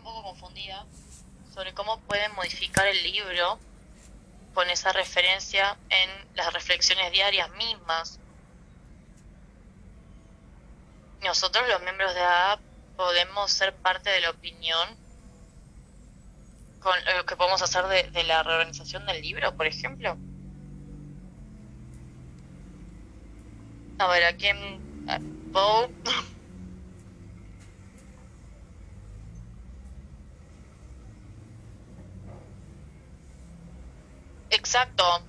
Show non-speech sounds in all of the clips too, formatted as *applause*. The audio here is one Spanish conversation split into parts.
un poco confundida sobre cómo pueden modificar el libro con esa referencia en las reflexiones diarias mismas. Nosotros los miembros de AAP podemos ser parte de la opinión con lo que podemos hacer de, la reorganización del libro, por ejemplo. A ver, ¿a quién? *laughs* Exacto.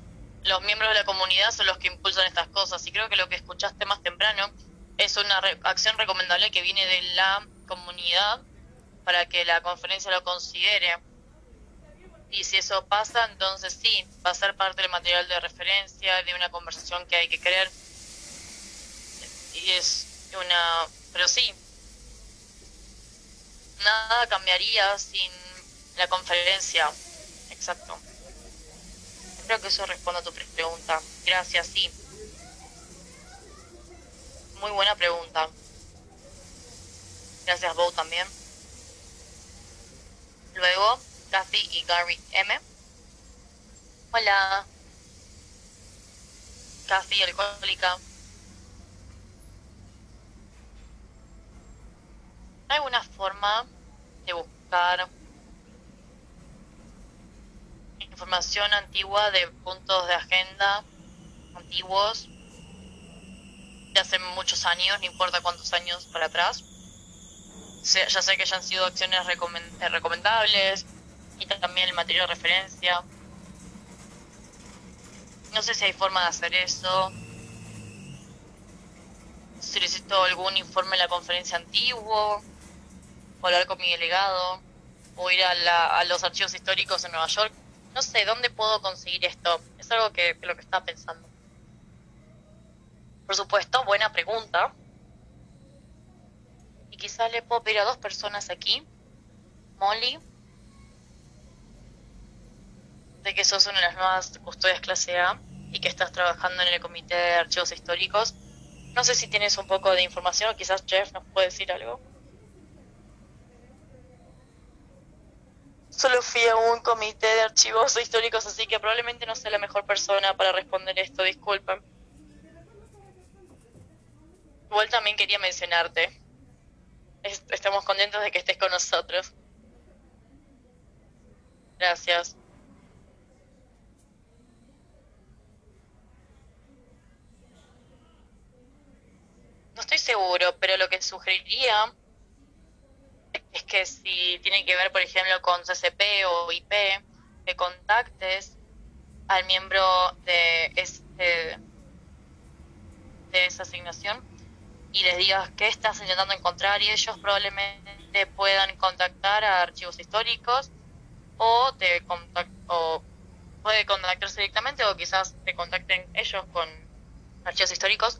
Los miembros de la comunidad son los que impulsan estas cosas y creo que lo que escuchaste más temprano es una re- acción recomendable que viene de la comunidad para que la conferencia lo considere. Y si eso pasa, entonces sí, va a ser parte del material de referencia, de una conversación que hay que querer. Y es una... Pero sí, nada cambiaría sin la conferencia. Exacto. Creo que eso responde a tu pre- pregunta. Gracias, sí. Muy buena pregunta. Gracias, Bo, también. Luego, Kathy y Gary M. Hola. Kathy, alcohólica. ¿Hay alguna forma de buscar información antigua de puntos de agenda antiguos de hace muchos años, no importa cuántos años para atrás? Ya sé que ya han sido acciones eh, recomendables y también el material de referencia. No sé si hay forma de hacer eso. Solicito algún informe en la conferencia antiguo, o hablar con mi delegado, o ir a, la- a los archivos históricos en Nueva York. No sé, ¿dónde puedo conseguir esto? Es algo que, lo que estaba pensando. Por supuesto, buena pregunta. Y quizá le puedo pedir a dos personas aquí. Molly, de que sos una de las nuevas custodias clase A y que estás trabajando en el comité de archivos históricos. No sé si tienes un poco de información o quizás Jeff nos puede decir algo. Solo fui a un comité de archivos históricos, así que probablemente no sea la mejor persona para responder esto, disculpen. Igual también quería mencionarte. Est- Estamos contentos de que estés con nosotros. Gracias. No estoy seguro, pero lo que sugeriría es que si tiene que ver, por ejemplo, con CCP o IP, que contactes al miembro de este de esa asignación y les digas qué estás intentando encontrar y ellos probablemente puedan contactar a archivos históricos o te contact o puede contactarse directamente o quizás te contacten ellos con archivos históricos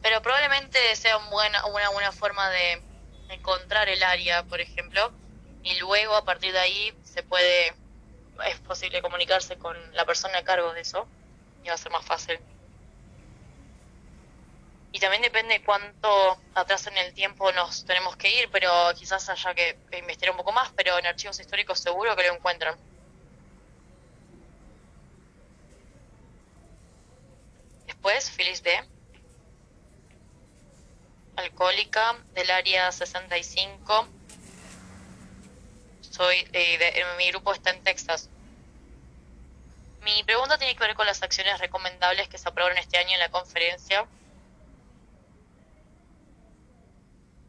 pero probablemente sea un buena, una buena forma de encontrar el área, por ejemplo, y luego a partir de ahí se puede, es posible comunicarse con la persona a cargo de eso y va a ser más fácil. Y también depende cuánto atrás en el tiempo nos tenemos que ir, pero quizás haya que, investigar un poco más, pero en archivos históricos seguro que lo encuentran. Después, Phyllis B alcohólica del área 65. Soy eh, de- mi grupo está en Texas. Mi pregunta tiene que ver con las acciones recomendables que se aprobaron este año en la conferencia.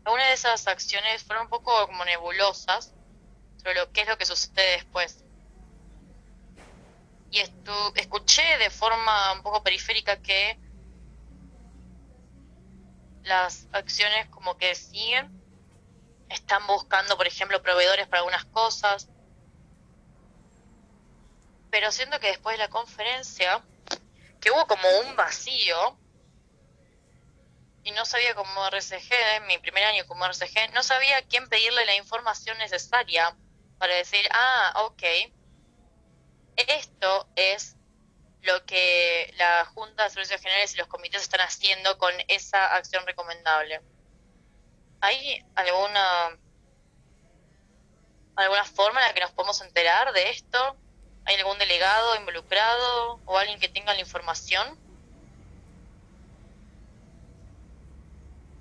Algunas de esas acciones fueron un poco como nebulosas sobre lo que es lo que sucede después. Y estu- escuché de forma un poco periférica que las acciones como que siguen, están buscando, por ejemplo, proveedores para algunas cosas, pero siento que después de la conferencia, que hubo como un vacío, y no sabía cómo RCG, en mi primer año como RCG, no sabía quién pedirle la información necesaria para decir, ah, ok, esto es lo que la Junta de Servicios Generales y los comités están haciendo con esa acción recomendable. ¿Hay alguna alguna forma en la que nos podemos enterar de esto? ¿Hay algún delegado involucrado o alguien que tenga la información?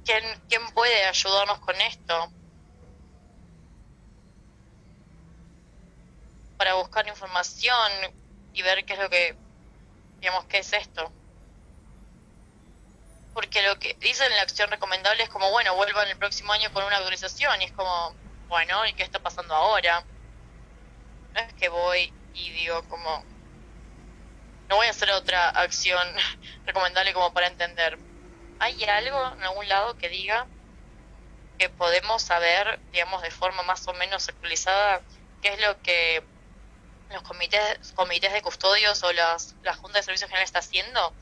¿Quién, quién puede ayudarnos con esto? Para buscar información y ver qué es lo que, digamos, qué es esto. Porque lo que dicen en la acción recomendable es como, bueno, vuelvan el próximo año con una autorización y es como, bueno, ¿y qué está pasando ahora? No es que voy y digo como, no voy a hacer otra acción *laughs* recomendable como para entender. ¿Hay algo en algún lado que diga que podemos saber, digamos, de forma más o menos actualizada qué es lo que los comités, comités de custodios o las, la Junta de Servicios Generales está haciendo?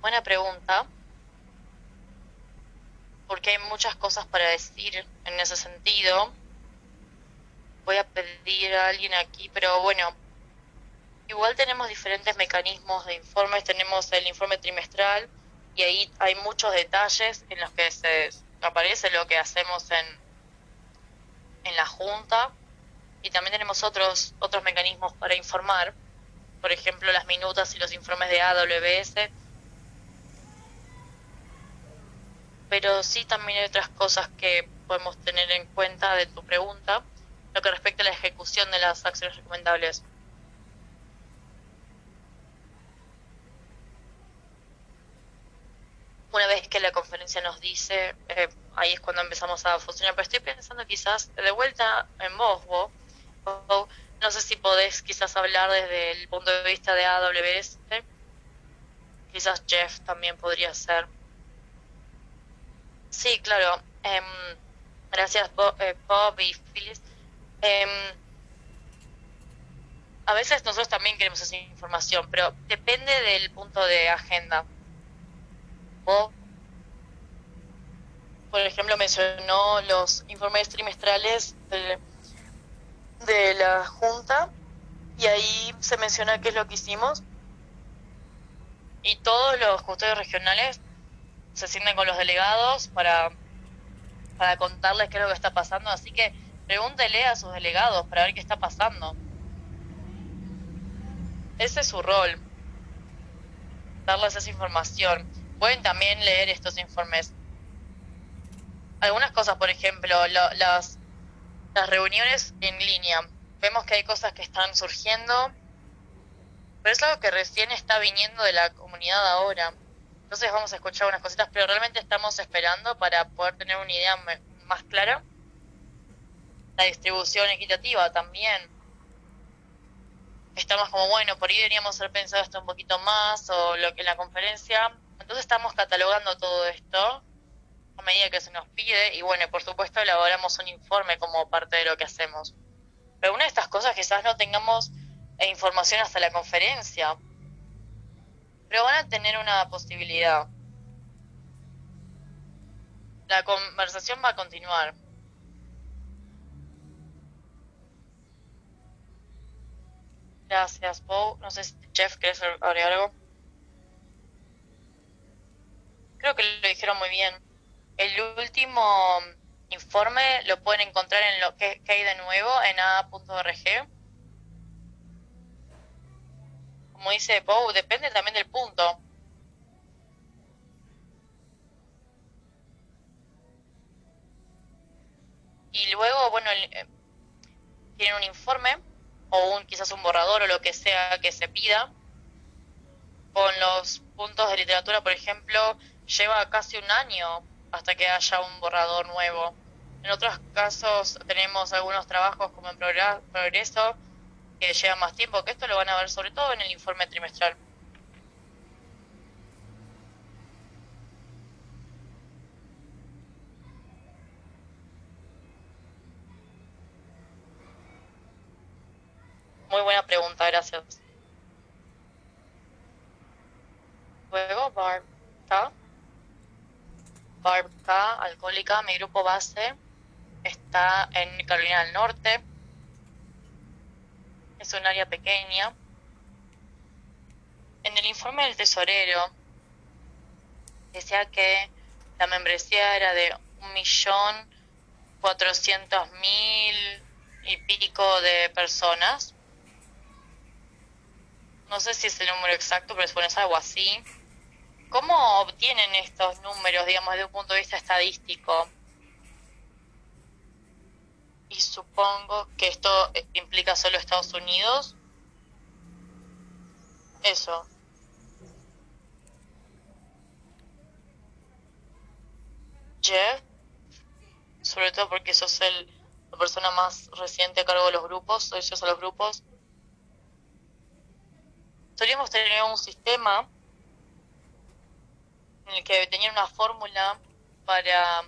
Buena pregunta porque hay muchas cosas para decir en ese sentido. Voy a pedir a alguien aquí, pero bueno, igual tenemos diferentes mecanismos de informes. Tenemos el informe trimestral y ahí hay muchos detalles en los que se aparece lo que hacemos en, en la Junta. Y también tenemos otros, otros mecanismos para informar, por ejemplo, las minutas y los informes de AWS pero sí también hay otras cosas que podemos tener en cuenta de tu pregunta, lo que respecta a la ejecución de las acciones recomendables. Una vez que la conferencia nos dice, eh, ahí es cuando empezamos a funcionar, pero estoy pensando quizás de vuelta en vos, vos, no sé si podés quizás hablar desde el punto de vista de AWS, quizás Jeff también podría ser. Sí, claro. Em, gracias, eh, Bob, y Phyllis. Em, a veces nosotros también queremos esa información, pero depende del punto de agenda. Por ejemplo, mencionó los informes trimestrales de, de la Junta y ahí se menciona qué es lo que hicimos. Y todos los custodios regionales se sienten con los delegados para, para contarles qué es lo que está pasando. Así que pregúntele a sus delegados para ver qué está pasando. Ese es su rol, darles esa información. Pueden también leer estos informes. Algunas cosas, por ejemplo, las, las reuniones en línea. Vemos que hay cosas que están surgiendo, pero es algo que recién está viniendo de la comunidad ahora. Entonces vamos a escuchar unas cositas, pero realmente estamos esperando para poder tener una idea más clara. La distribución equitativa también. Estamos como, bueno, por ahí deberíamos haber pensado esto un poquito más o lo que la conferencia. Entonces estamos catalogando todo esto a medida que se nos pide y bueno, por supuesto elaboramos un informe como parte de lo que hacemos. Pero una de estas cosas quizás no tengamos eh, información hasta la conferencia pero van a tener una posibilidad. La conversación va a continuar. Gracias, Paul. No sé si Jeff, ¿quieres agregar algo? Creo que lo dijeron muy bien. El último informe lo pueden encontrar en lo que, hay de nuevo en a.org como dice Poe, depende también del punto. Y luego, bueno, eh, tienen un informe o un quizás un borrador o lo que sea que se pida. Con los puntos de literatura, por ejemplo, lleva casi un año hasta que haya un borrador nuevo. En otros casos tenemos algunos trabajos como en progreso que lleva más tiempo, que esto lo van a ver sobre todo en el informe trimestral. Muy buena pregunta, gracias. Luego, Barb K. Barb K, alcohólica, mi grupo base está en Carolina del Norte es un área pequeña. En el informe del tesorero decía que la membresía era de un millón cuatrocientos mil y pico de personas. No sé si es el número exacto, pero es algo así. ¿Cómo obtienen estos números, digamos, desde un punto de vista estadístico? Y supongo que esto implica solo Estados Unidos. Eso. Jeff, sobre todo porque sos el, la persona más reciente a cargo de los grupos, soy yo a los grupos. Solíamos tener un sistema en el que tenía una fórmula para,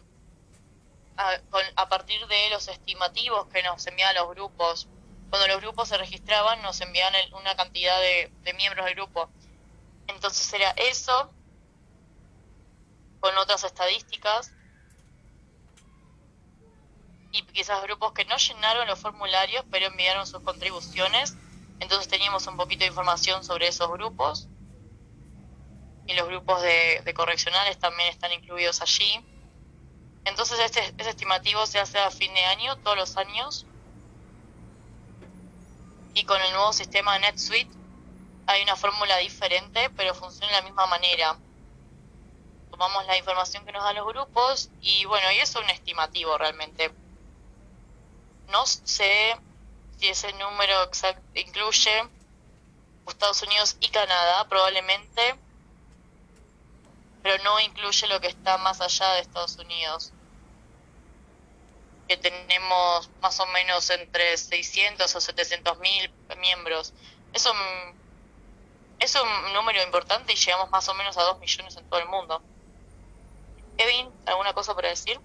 a, partir de los estimativos que nos enviaban los grupos. Cuando los grupos se registraban, nos enviaban una cantidad de miembros del grupo. Entonces era eso, con otras estadísticas, y quizás grupos que no llenaron los formularios, pero enviaron sus contribuciones. Entonces teníamos un poquito de información sobre esos grupos y los grupos de, correccionales también están incluidos allí. Entonces este, estimativo se hace a fin de año, todos los años. Y con el nuevo sistema NetSuite hay una fórmula diferente, pero funciona de la misma manera. Tomamos la información que nos dan los grupos y bueno, y eso es un estimativo realmente. No sé si ese número exacto incluye Estados Unidos y Canadá, probablemente pero no incluye lo que está más allá de Estados Unidos, que tenemos más o menos entre 600 o 700 mil miembros. Es un, es un número importante y llegamos más o menos a 2 millones en todo el mundo. Kevin, ¿alguna cosa para decir?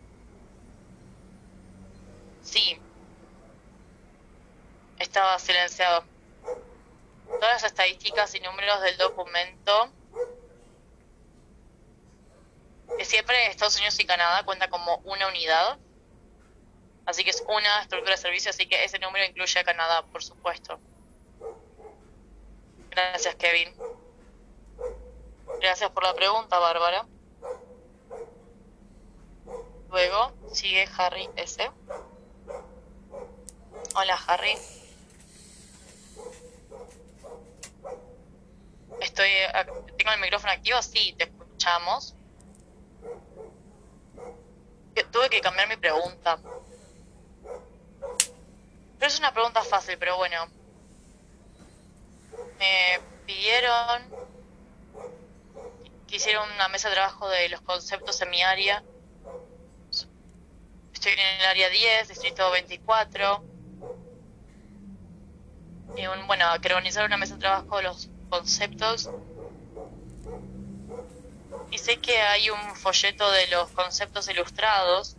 Sí. Estaba silenciado. Todas las estadísticas y números del documento siempre Estados Unidos y Canadá cuenta como una unidad. Así que es una estructura de servicio, así que ese número incluye a Canadá, por supuesto. Gracias, Kevin. Gracias por la pregunta, Bárbara. Luego sigue Harry S. Hola, Harry. Estoy, tengo el micrófono activo, sí, te escuchamos tuve que cambiar mi pregunta. Pero es una pregunta fácil, pero bueno. Me pidieron que hiciera una mesa de trabajo de los conceptos en mi área. Estoy en el área 10, distrito 24. Y un, bueno, que organizar una mesa de trabajo de los conceptos y sé que hay un folleto de los conceptos ilustrados.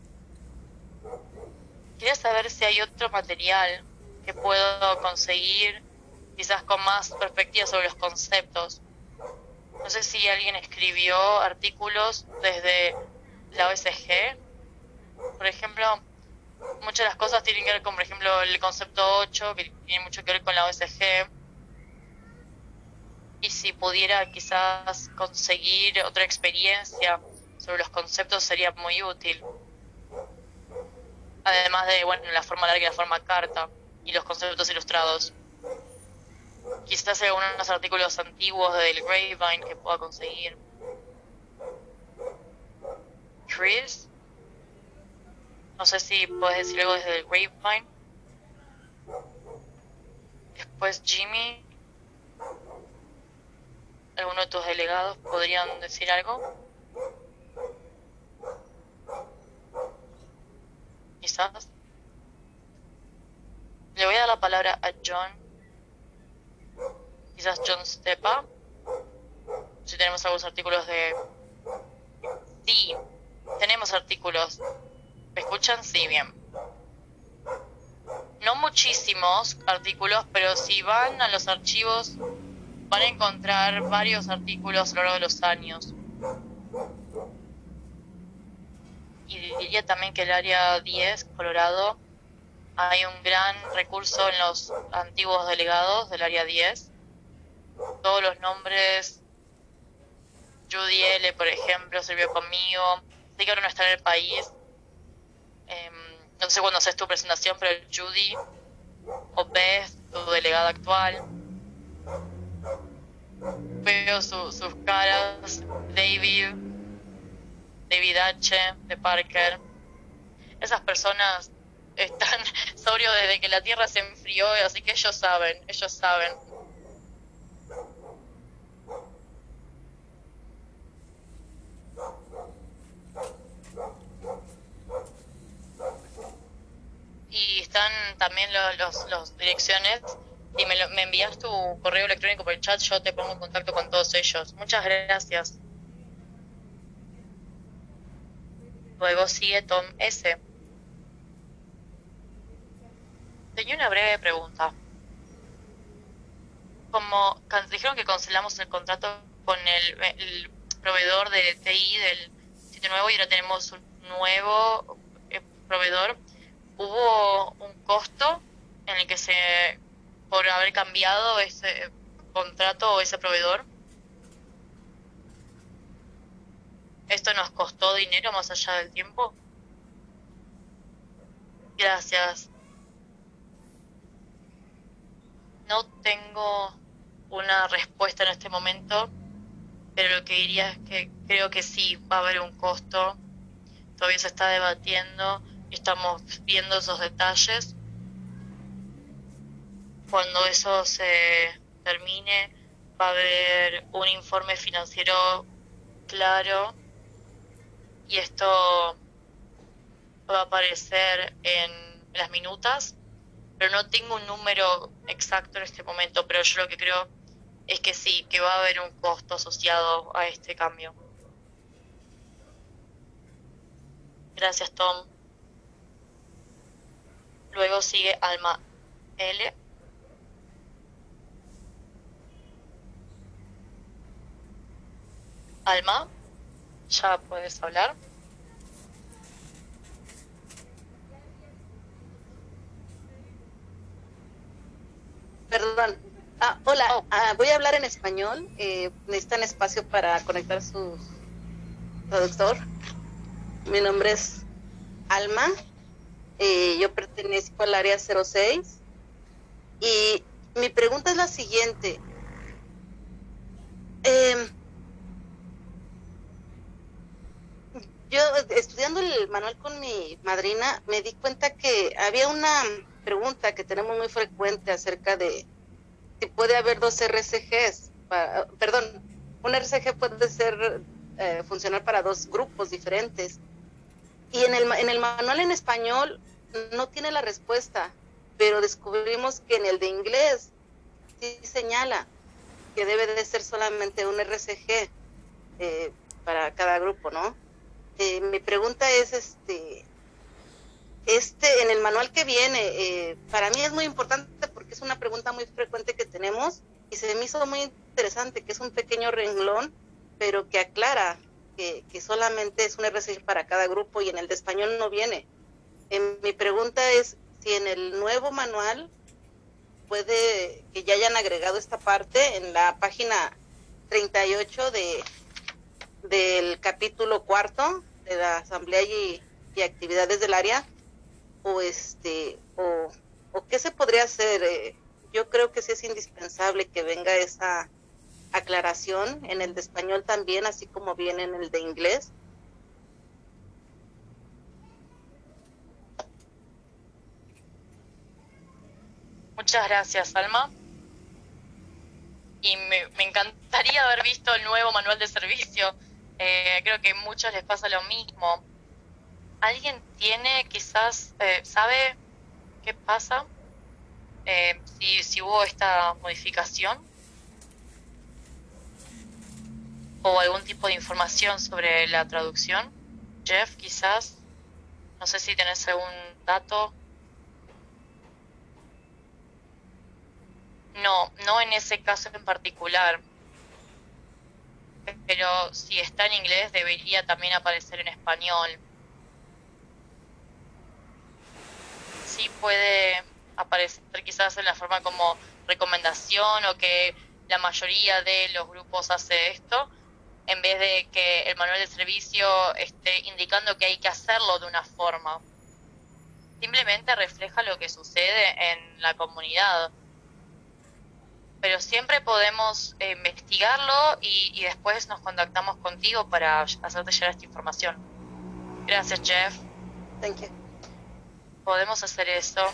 Quería saber si hay otro material que puedo conseguir, quizás con más perspectiva sobre los conceptos. No sé si alguien escribió artículos desde la OSG. Por ejemplo, muchas de las cosas tienen que ver con, por ejemplo, el concepto 8, que tiene mucho que ver con la OSG y si pudiera quizás conseguir otra experiencia sobre los conceptos sería muy útil. Además de, bueno, la forma larga y la forma carta y los conceptos ilustrados. Quizás algunos artículos antiguos del Grapevine que pueda conseguir. Chris, no sé si puedes decir algo desde el Grapevine. Después Jimmy, ¿Alguno de tus delegados podrían decir algo? Quizás. Le voy a dar la palabra a John. Quizás John Stepa. Si tenemos algunos artículos de... Sí, tenemos artículos. ¿Me escuchan? Sí, bien. No muchísimos artículos, pero si van a los archivos van a encontrar varios artículos a lo largo de los años. Y diría también que el área 10, Colorado, hay un gran recurso en los antiguos delegados del área 10. Todos los nombres, Judy L, por ejemplo, sirvió conmigo. Sé que ahora no está en el país, no sé cuándo haces tu presentación, pero Judy o Beth, tu delegada actual, veo sus caras, David, David H. de Parker. Esas personas están *laughs* sobrios desde que la Tierra se enfrió, así que ellos saben, ellos saben. Y están también los, los, direcciones. Si me, me envías tu correo electrónico por el chat, yo te pongo en contacto con todos ellos. Muchas gracias. Luego sigue Tom S. Tenía una breve pregunta. Como dijeron que cancelamos el contrato con el, proveedor de TI del sitio nuevo y ahora tenemos un nuevo eh, proveedor, ¿hubo un costo en el que se, por haber cambiado ese contrato o ese proveedor? ¿Esto nos costó dinero más allá del tiempo? Gracias. No tengo una respuesta en este momento, pero lo que diría es que creo que sí va a haber un costo. Todavía se está debatiendo y estamos viendo esos detalles. Cuando eso se termine, va a haber un informe financiero claro y esto va a aparecer en las minutas pero no tengo un número exacto en este momento, pero yo lo que creo es que sí, que va a haber un costo asociado a este cambio. Gracias, Tom. Luego sigue Alma L. Alma, ya puedes hablar. Perdón. Ah, hola, oh. ah, voy a hablar en español. Eh, ¿Necesitan espacio para conectar su traductor? Mi nombre es Alma. Eh, yo pertenezco al área 06. Y mi pregunta es la siguiente. Em, yo estudiando el manual con mi madrina me di cuenta que había una pregunta que tenemos muy frecuente acerca de si puede haber dos RCGs, perdón, un RCG puede ser eh, funcionar para dos grupos diferentes. Y en el, en el manual en español no tiene la respuesta, pero descubrimos que en el de inglés sí señala que debe de ser solamente un RCG eh, para cada grupo, ¿no? Eh, mi pregunta es, este, este, en el manual que viene, eh, para mí es muy importante porque es una pregunta muy frecuente que tenemos y se me hizo muy interesante que es un pequeño renglón, pero que aclara que, solamente es un RCG para cada grupo y en el de español no viene. mi pregunta es si en el nuevo manual puede que ya hayan agregado esta parte en la página 38 de del capítulo cuarto de la asamblea y actividades del área o este o, qué se podría hacer eh, yo creo que sí es indispensable que venga esa aclaración en el de español también así como viene en el de inglés Muchas gracias, Alma. Y me, encantaría haber visto el nuevo manual de servicio. Eh, creo que a muchos les pasa lo mismo. ¿Alguien tiene quizás, eh, sabe qué pasa? Eh, si, si hubo esta modificación o algún tipo de información sobre la traducción. Jeff, quizás, no sé si tenés algún dato. No, no en ese caso en particular. Pero si está en inglés debería también aparecer en español. sí puede aparecer quizás en la forma como recomendación o que la mayoría de los grupos hace esto, en vez de que el manual de servicio esté indicando que hay que hacerlo de una forma. simplemente refleja lo que sucede en la comunidad. Pero siempre podemos eh, investigarlo y, y después nos contactamos contigo para hacerte llegar esta información. Gracias, Jeff. Thank you. Podemos hacer eso.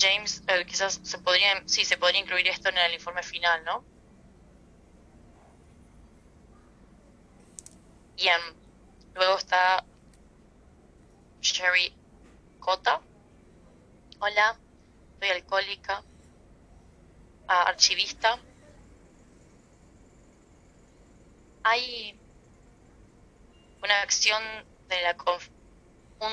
James, eh, quizás se podría, sí, se podría incluir esto en el informe final, ¿no? Bien. Luego está Sherry Cota. Hola, alcohólica, archivista. Hay una acción de la un,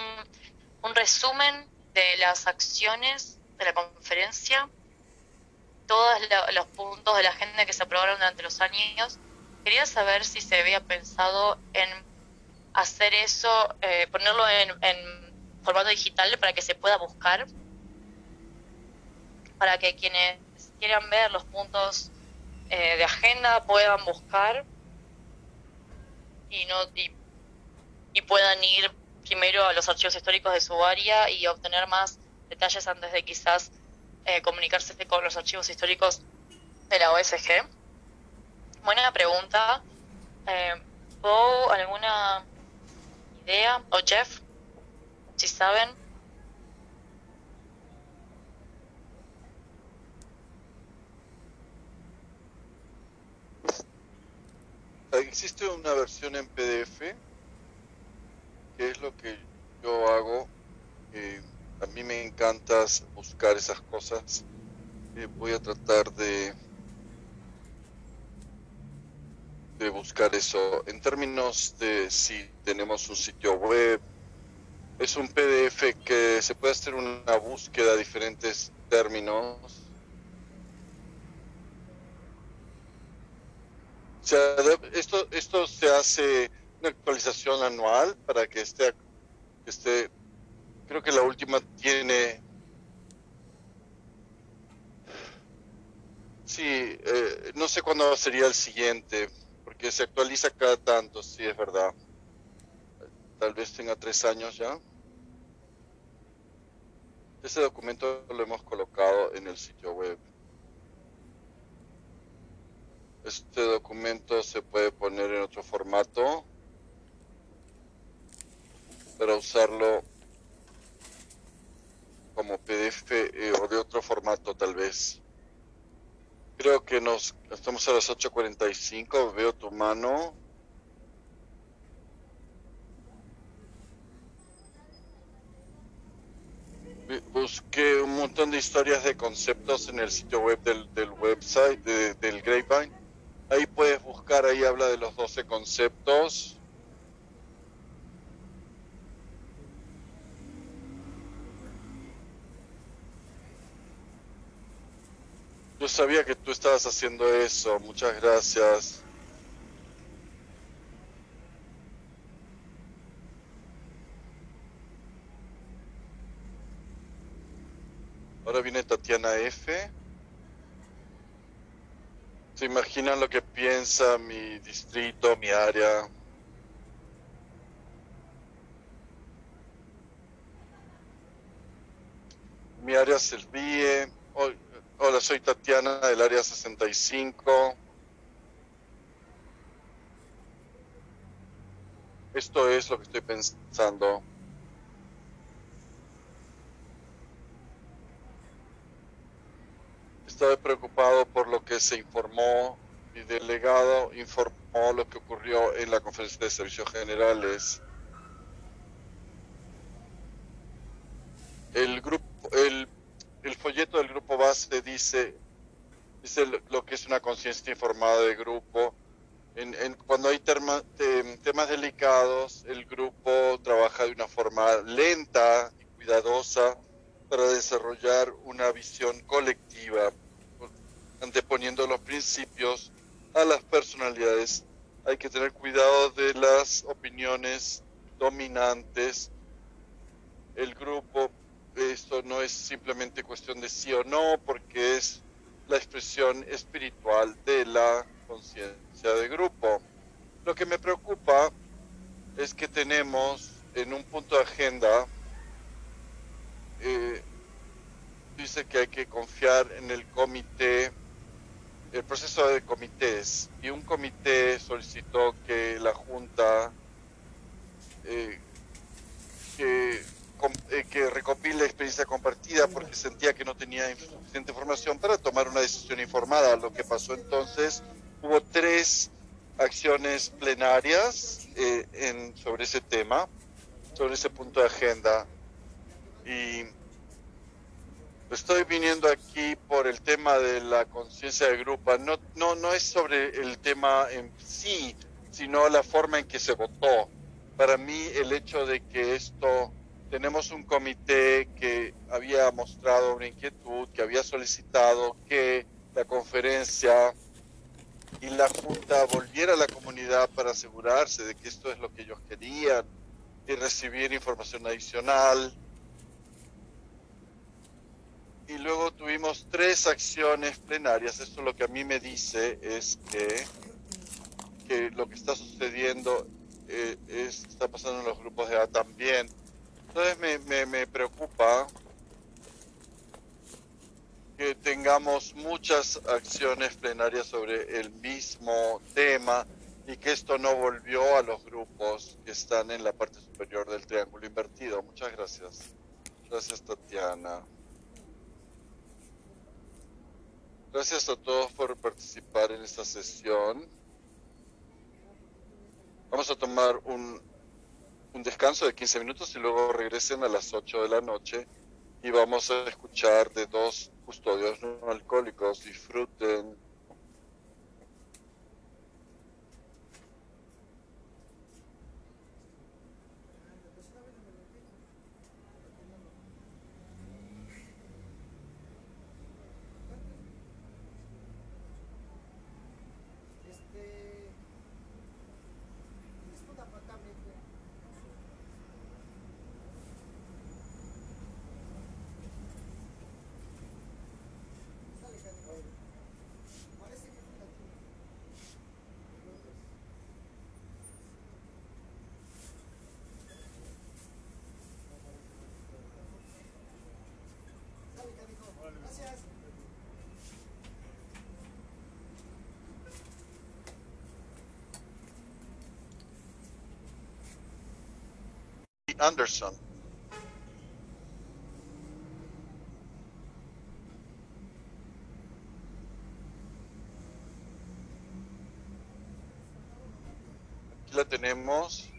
un resumen de las acciones de la conferencia, todos lo- los puntos de la agenda que se aprobaron durante los años. Quería saber si se había pensado en hacer eso, eh, ponerlo en formato digital para que se pueda buscar, para que quienes quieran ver los puntos eh, de agenda puedan buscar y no y, puedan ir primero a los archivos históricos de su área y obtener más detalles antes de quizás eh, comunicarse con los archivos históricos de la OSG. Buena pregunta. Eh, ¿Bo alguna idea? ¿O Jeff? Si saben. Existe una versión en PDF, que es lo que yo hago. Eh, a mí me encanta buscar esas cosas. Eh, voy a tratar de de buscar eso. En términos de si tenemos un sitio web, es un PDF que se puede hacer una búsqueda de diferentes términos. De- esto, esto se hace una actualización anual para que esté, que esté, creo que la última tiene, sí, eh, no sé cuándo sería el siguiente, porque se actualiza cada tanto, sí, es verdad. Tal vez tenga tres años ya. Ese documento lo hemos colocado en el sitio web. Este documento se puede poner en otro formato para usarlo como PDF eh, o de otro formato tal vez. Creo que nos estamos a las 8.45, veo tu mano. Bu- Busqué un montón de historias de conceptos en el sitio web del, del website de- del Grapevine. Ahí puedes buscar, ahí habla de los 12 conceptos. Yo sabía que tú estabas haciendo eso. Muchas gracias. Ahora viene Tatiana F. ¿Se imaginan lo que piensa mi distrito, mi área? Mi área Servie. Hol- Hola, soy Tatiana del área 65. Esto es lo que estoy pensando. Estaba preocupado por lo que se informó. Mi delegado informó lo que ocurrió en la conferencia de servicios generales. El grupo, el, el folleto del grupo base dice, dice lo- que es una conciencia informada de grupo. En, en- cuando hay terma- tem- temas delicados, el grupo trabaja de una forma lenta y cuidadosa para desarrollar una visión colectiva, anteponiendo los principios a las personalidades. Hay que tener cuidado de las opiniones dominantes. El grupo, esto no es simplemente cuestión de sí o no, porque es la expresión espiritual de la conciencia de grupo. Lo que me preocupa es que tenemos en un punto de agenda, eh, dice que hay que confiar en el comité, el proceso de comités, y un comité solicitó que la Junta eh, que, eh, que recopile experiencia compartida porque sentía que no tenía suficiente información para tomar una decisión informada. Lo que pasó entonces, hubo tres acciones plenarias eh, sobre ese tema, sobre ese punto de agenda. Y estoy viniendo aquí por el tema de la conciencia de grupo. No, no, no es sobre el tema en sí, sino la forma en que se votó. Para mí el hecho de que esto, tenemos un comité que había mostrado una inquietud, que había solicitado que la conferencia y la Junta volviera a la comunidad para asegurarse de que esto es lo que ellos querían y recibir información adicional. Y luego tuvimos tres acciones plenarias. Esto lo que a mí me dice es que, que lo que está sucediendo eh, es, está pasando en los grupos de A también. Entonces me, me preocupa que tengamos muchas acciones plenarias sobre el mismo tema y que esto no volvió a los grupos que están en la parte superior del triángulo invertido. Muchas gracias. Gracias, Tatiana. Gracias a todos por participar en esta sesión. Vamos a tomar un, un descanso de 15 minutos y luego regresen a las 8 de la noche y vamos a escuchar de dos custodios no alcohólicos. Disfruten. Anderson. Aquí la tenemos.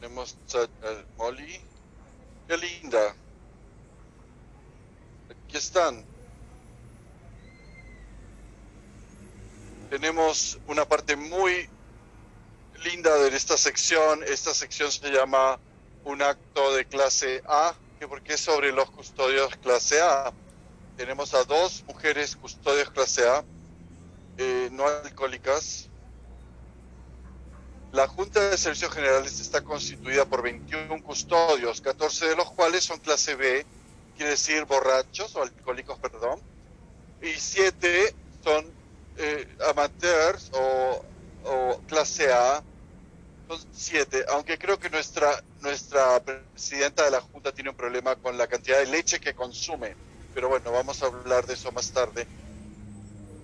Tenemos a Molly. Qué linda. Están. Tenemos una parte muy linda de esta sección. Esta sección se llama un acto de clase A, que porque es sobre los custodios clase A. Tenemos a dos mujeres custodios clase A, eh, no alcohólicas. La Junta de Servicios Generales está constituida por 21 custodios, 14 de los cuales son clase B, quiere decir borrachos o alcohólicos, perdón, y 7 son eh, amateurs o, o clase A, son siete, aunque creo que nuestra, nuestra presidenta de la Junta tiene un problema con la cantidad de leche que consume, pero bueno, vamos a hablar de eso más tarde.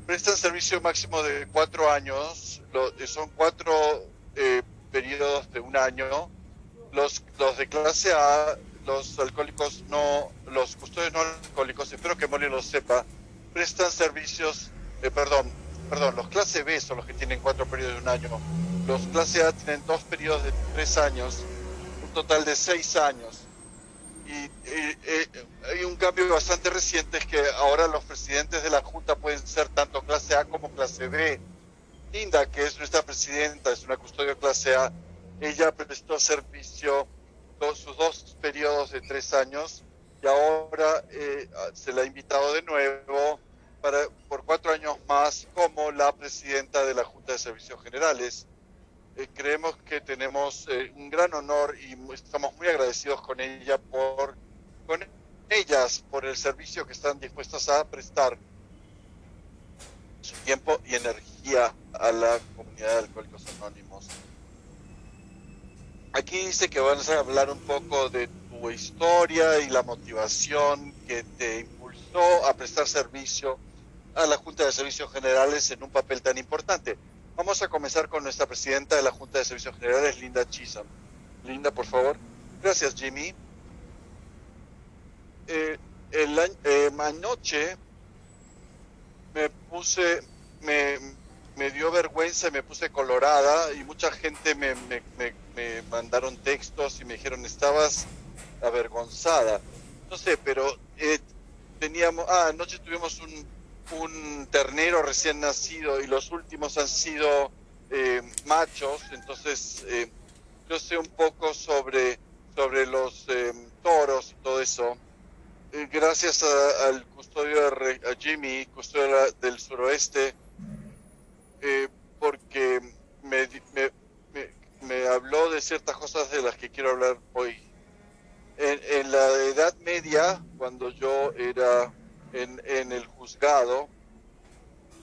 Prestan servicio máximo de cuatro años, lo, son cuatro eh, periodos de un año. Los, los de clase A, los alcohólicos no, los custodios no alcohólicos, espero que Molly lo sepa, prestan servicios, eh, perdón, perdón, los clase B son los que tienen cuatro periodos de un año. Los clase A tienen dos periodos de tres años, un total de seis años. Y eh, hay un cambio bastante reciente, es que ahora los presidentes de la Junta pueden ser tanto clase A como clase B. Linda, que es nuestra presidenta, es una custodia clase A, ella prestó servicio todos sus dos periodos de tres años y ahora eh, se la ha invitado de nuevo para, por cuatro años más como la presidenta de la Junta de Servicios Generales. Eh, creemos que tenemos eh, un gran honor y estamos muy agradecidos con ella por con ellas por el servicio que están dispuestas a prestar su tiempo y energía a la comunidad de alcohólicos anónimos. Aquí dice que vas a hablar un poco de tu historia y la motivación que te impulsó a prestar servicio a la Junta de Servicios Generales en un papel tan importante. Vamos a comenzar con nuestra presidenta de la Junta de Servicios Generales, Linda Chisholm. Linda, por favor. Gracias, Jimmy. Eh, el, eh, anoche me puse, me, me dio vergüenza y me puse colorada y mucha gente me, me, me, mandaron textos y me dijeron, estabas avergonzada. No sé, pero eh, teníamos, ah, anoche tuvimos un, un ternero recién nacido y los últimos han sido eh, machos, entonces eh, yo sé un poco sobre, sobre los eh, toros y todo eso. Eh, gracias al custodio de, a Jimmy, custodio del suroeste, eh, porque me, me, me, habló de ciertas cosas de las que quiero hablar hoy. En, en la Edad Media, cuando yo era en, en el juzgado,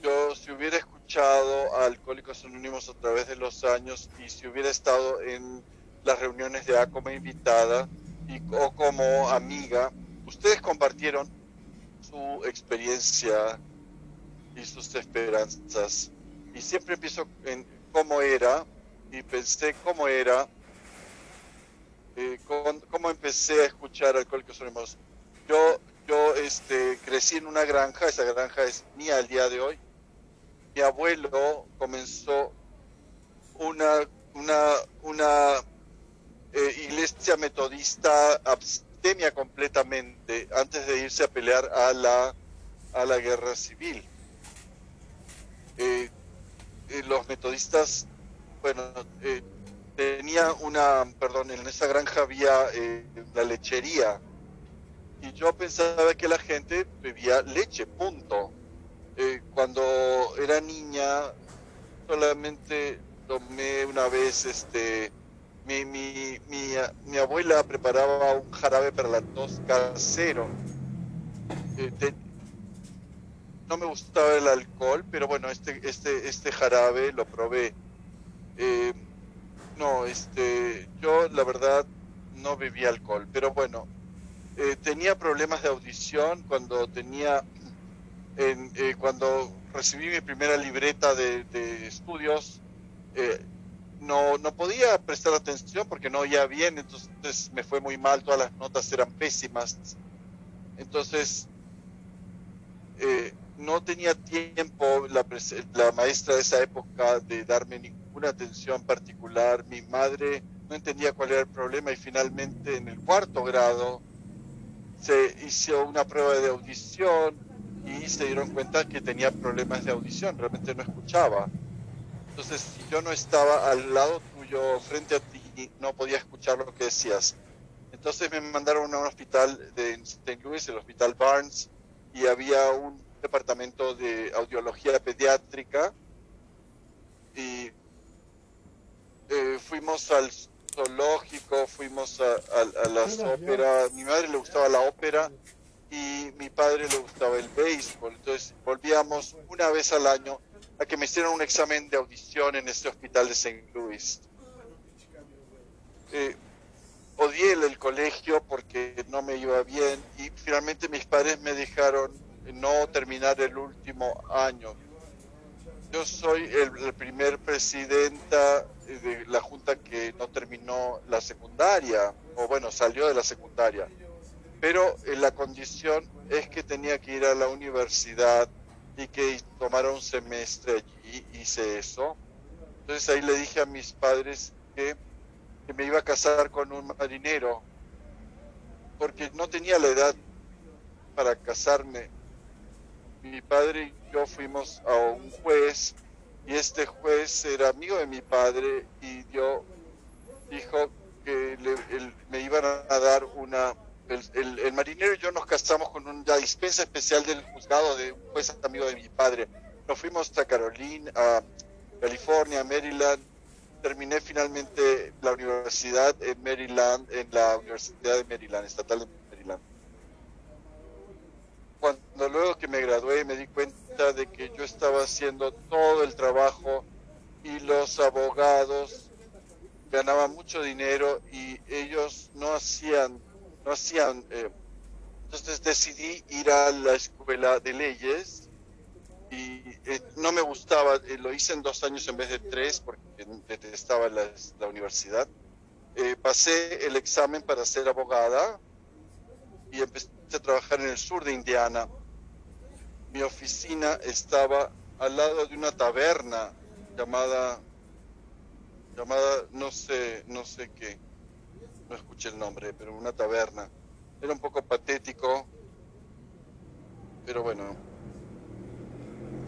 yo si hubiera escuchado a Alcohólicos Anónimos a través de los años y si hubiera estado en las reuniones de A como invitada y, o como amiga, ustedes compartieron su experiencia y sus esperanzas y siempre empiezo en cómo era y pensé cómo era, eh, con, cómo empecé a escuchar Alcohólicos Anónimos. Yo, yo este, crecí en una granja, esa granja es mía al día de hoy. Mi abuelo comenzó una, una, una eh, iglesia metodista abstemia completamente antes de irse a pelear a la, a la guerra civil. Eh, eh, los metodistas, bueno, eh, tenía una, perdón, en esa granja había eh, la lechería y yo pensaba que la gente bebía leche, punto. Eh, cuando era niña solamente tomé una vez, este, mi, mi, mi, mi abuela preparaba un jarabe para la tos casero. Eh, no me gustaba el alcohol, pero bueno, este, este, este jarabe lo probé. Eh, no, este, yo la verdad no bebía alcohol, pero bueno, eh, tenía problemas de audición cuando tenía, en, eh, cuando recibí mi primera libreta de, estudios, no, no podía prestar atención porque no oía bien, entonces me fue muy mal, todas las notas eran pésimas. Entonces, no tenía tiempo la, maestra de esa época de darme ninguna atención particular. Mi madre no entendía cuál era el problema y finalmente en el cuarto grado se hizo una prueba de audición y se dieron cuenta que tenía problemas de audición, realmente no escuchaba. Entonces, si yo no estaba al lado tuyo, frente a ti, no podía escuchar lo que decías. Entonces me mandaron a un hospital de St. Louis, el Hospital Barnes, y había un departamento de audiología pediátrica y eh, fuimos al zoológico, fuimos a, a, a las óperas, mi madre le gustaba la ópera y mi padre le gustaba el béisbol, entonces volvíamos una vez al año a que me hicieran un examen de audición en este hospital de St. Louis. Eh, odié el, el colegio porque no me iba bien y finalmente mis padres me dejaron no terminar el último año. Yo soy el, primer presidenta de la junta que no terminó la secundaria, o bueno, salió de la secundaria, pero eh, la condición es que tenía que ir a la universidad y que tomara un semestre allí, hice eso. Entonces ahí le dije a mis padres que me iba a casar con un marinero, porque no tenía la edad para casarme mi padre y yo fuimos a un juez y este juez era amigo de mi padre y yo dijo que le, me iban a dar una el, el, marinero y yo nos casamos con una dispensa especial del juzgado de un juez amigo de mi padre. Nos fuimos a Carolina a California Maryland. Terminé finalmente la universidad en Maryland en la universidad de Maryland estatal de cuando luego que me gradué me di cuenta de que yo estaba haciendo todo el trabajo y los abogados ganaba mucho dinero y ellos no hacían, no hacían, eh, entonces decidí ir a la escuela de leyes y eh, no me gustaba, eh, lo hice en dos años en vez de tres porque detestaba la, la universidad. pasé el examen para ser abogada y empecé a trabajar en el sur de Indiana. Mi oficina estaba al lado de una taberna llamada llamada no sé, no sé qué, no escuché el nombre, pero una taberna. Era un poco patético, pero bueno.